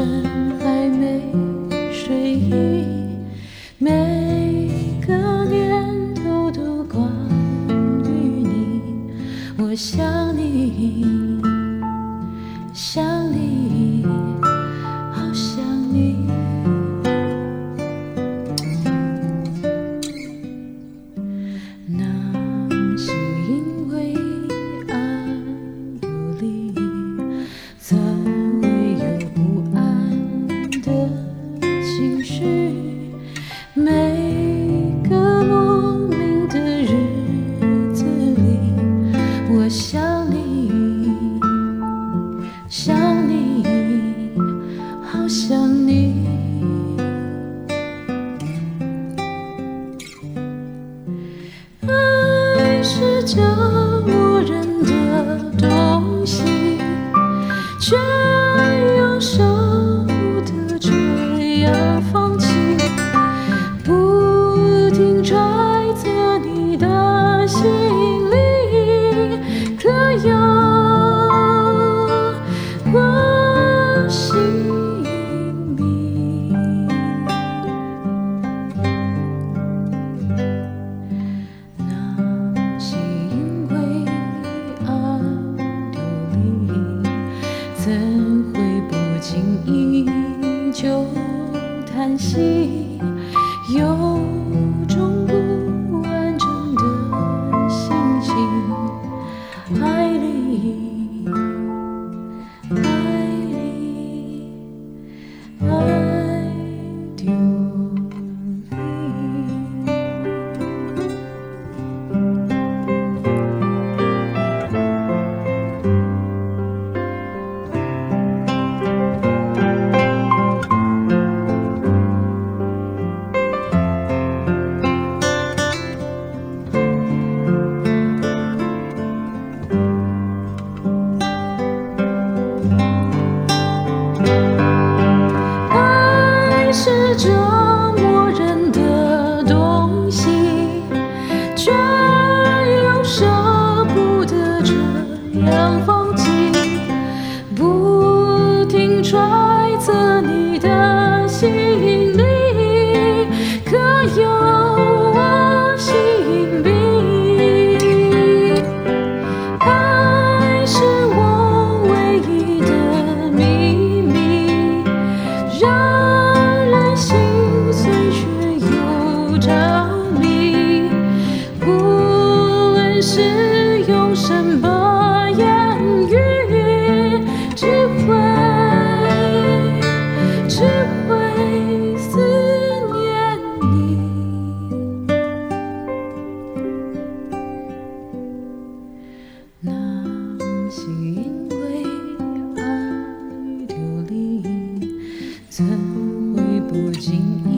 深还没睡意，每个念头都关于你，我想你，想你，的情绪。每个莫名的日子里，我想你，想你，好想你。爱是折磨人的东西，却又舍心里，可有我姓名？那是因为爱流离，怎会不经意就叹息？什么言语，只会只会思念你。那是因为爱流离，怎会不经意